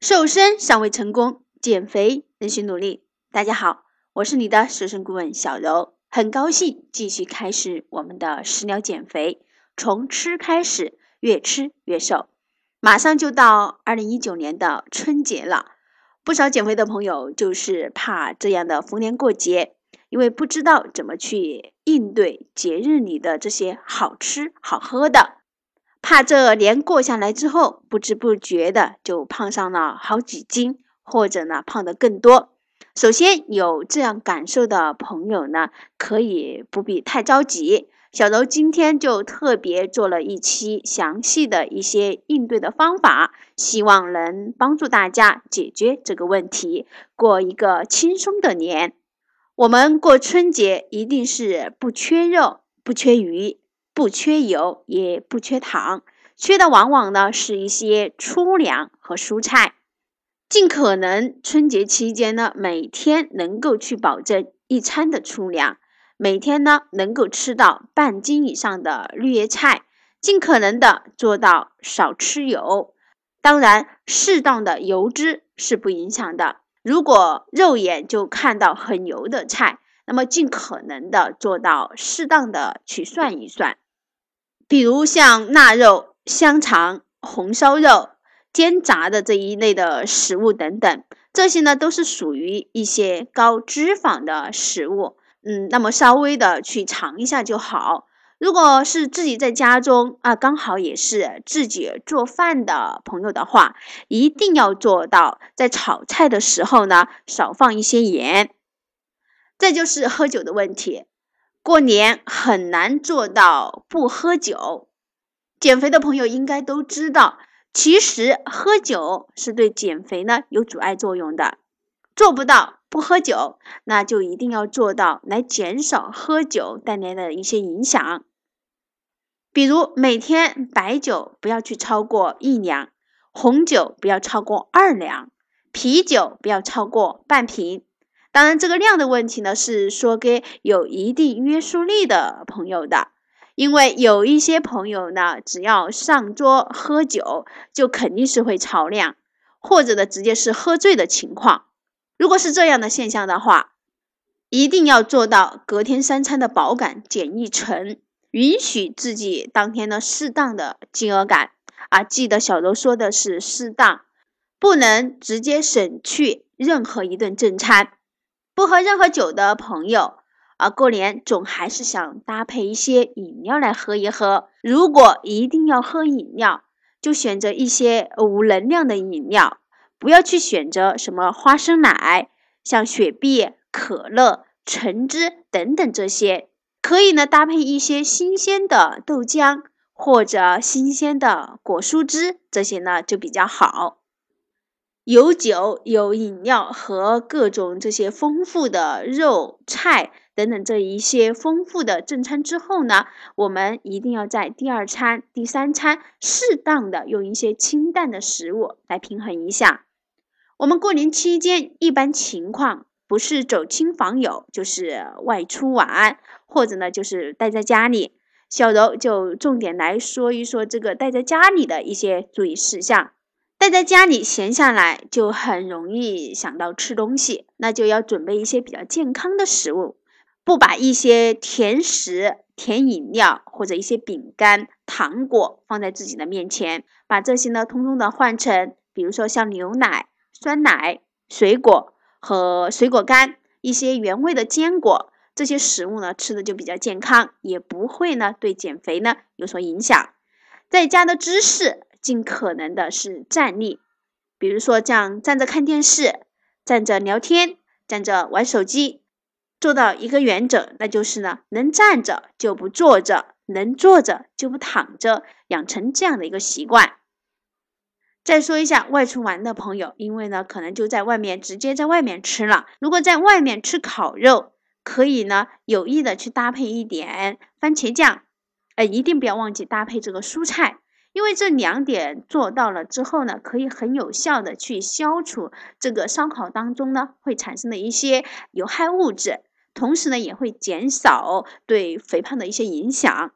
瘦身尚未成功，减肥仍需努力。大家好，我是你的瘦身顾问小柔，很高兴继续开始我们的食疗减肥，从吃开始，越吃越瘦。马上就到二零一九年的春节了，不少减肥的朋友就是怕这样的逢年过节，因为不知道怎么去应对节日里的这些好吃好喝的。怕这年过下来之后，不知不觉的就胖上了好几斤，或者呢胖的更多。首先有这样感受的朋友呢，可以不必太着急。小柔今天就特别做了一期详细的一些应对的方法，希望能帮助大家解决这个问题，过一个轻松的年。我们过春节一定是不缺肉，不缺鱼。不缺油，也不缺糖，缺的往往呢是一些粗粮和蔬菜。尽可能春节期间呢，每天能够去保证一餐的粗粮，每天呢能够吃到半斤以上的绿叶菜，尽可能的做到少吃油。当然，适当的油脂是不影响的。如果肉眼就看到很油的菜，那么尽可能的做到适当的去涮一涮。比如像腊肉、香肠、红烧肉、煎炸的这一类的食物等等，这些呢都是属于一些高脂肪的食物。嗯，那么稍微的去尝一下就好。如果是自己在家中啊，刚好也是自己做饭的朋友的话，一定要做到在炒菜的时候呢少放一些盐。再就是喝酒的问题。过年很难做到不喝酒，减肥的朋友应该都知道，其实喝酒是对减肥呢有阻碍作用的。做不到不喝酒，那就一定要做到来减少喝酒带来的一些影响。比如每天白酒不要去超过一两，红酒不要超过二两，啤酒不要超过半瓶。当然，这个量的问题呢，是说给有一定约束力的朋友的，因为有一些朋友呢，只要上桌喝酒，就肯定是会超量，或者呢，直接是喝醉的情况。如果是这样的现象的话，一定要做到隔天三餐的饱感减一成，允许自己当天呢适当的饥饿感啊。记得小柔说的是适当，不能直接省去任何一顿正餐。不喝任何酒的朋友啊，过年总还是想搭配一些饮料来喝一喝。如果一定要喝饮料，就选择一些无能量的饮料，不要去选择什么花生奶、像雪碧、可乐、橙汁等等这些。可以呢，搭配一些新鲜的豆浆或者新鲜的果蔬汁，这些呢就比较好。有酒、有饮料和各种这些丰富的肉菜等等这一些丰富的正餐之后呢，我们一定要在第二餐、第三餐适当的用一些清淡的食物来平衡一下。我们过年期间一般情况不是走亲访友，就是外出玩，或者呢就是待在家里。小柔就重点来说一说这个待在家里的一些注意事项。待在家里闲下来就很容易想到吃东西，那就要准备一些比较健康的食物，不把一些甜食、甜饮料或者一些饼干、糖果放在自己的面前，把这些呢通通的换成，比如说像牛奶、酸奶、水果和水果干，一些原味的坚果，这些食物呢吃的就比较健康，也不会呢对减肥呢有所影响。在家的芝士。尽可能的是站立，比如说这样站着看电视、站着聊天、站着玩手机，做到一个原则，那就是呢，能站着就不坐着，能坐着就不躺着，养成这样的一个习惯。再说一下外出玩的朋友，因为呢，可能就在外面直接在外面吃了。如果在外面吃烤肉，可以呢有意的去搭配一点番茄酱，哎，一定不要忘记搭配这个蔬菜。因为这两点做到了之后呢，可以很有效的去消除这个烧烤当中呢会产生的一些有害物质，同时呢也会减少对肥胖的一些影响。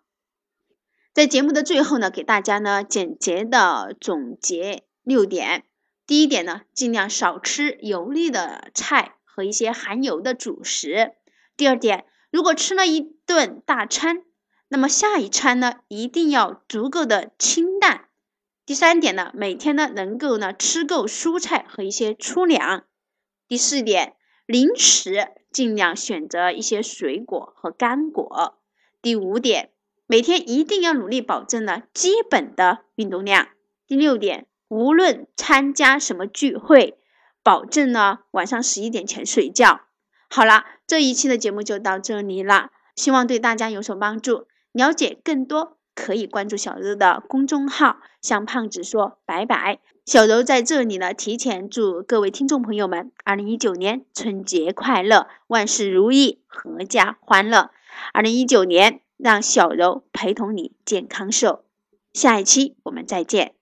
在节目的最后呢，给大家呢简洁的总结六点：第一点呢，尽量少吃油腻的菜和一些含油的主食。第二点，如果吃了一顿大餐，那么下一餐呢，一定要足够的清淡。第三点呢，每天呢能够呢吃够蔬菜和一些粗粮。第四点，零食尽量选择一些水果和干果。第五点，每天一定要努力保证呢基本的运动量。第六点。无论参加什么聚会，保证呢晚上十一点前睡觉。好了，这一期的节目就到这里了，希望对大家有所帮助。了解更多可以关注小柔的公众号，向胖子说拜拜。小柔在这里呢，提前祝各位听众朋友们，二零一九年春节快乐，万事如意，阖家欢乐。二零一九年，让小柔陪同你健康瘦。下一期我们再见。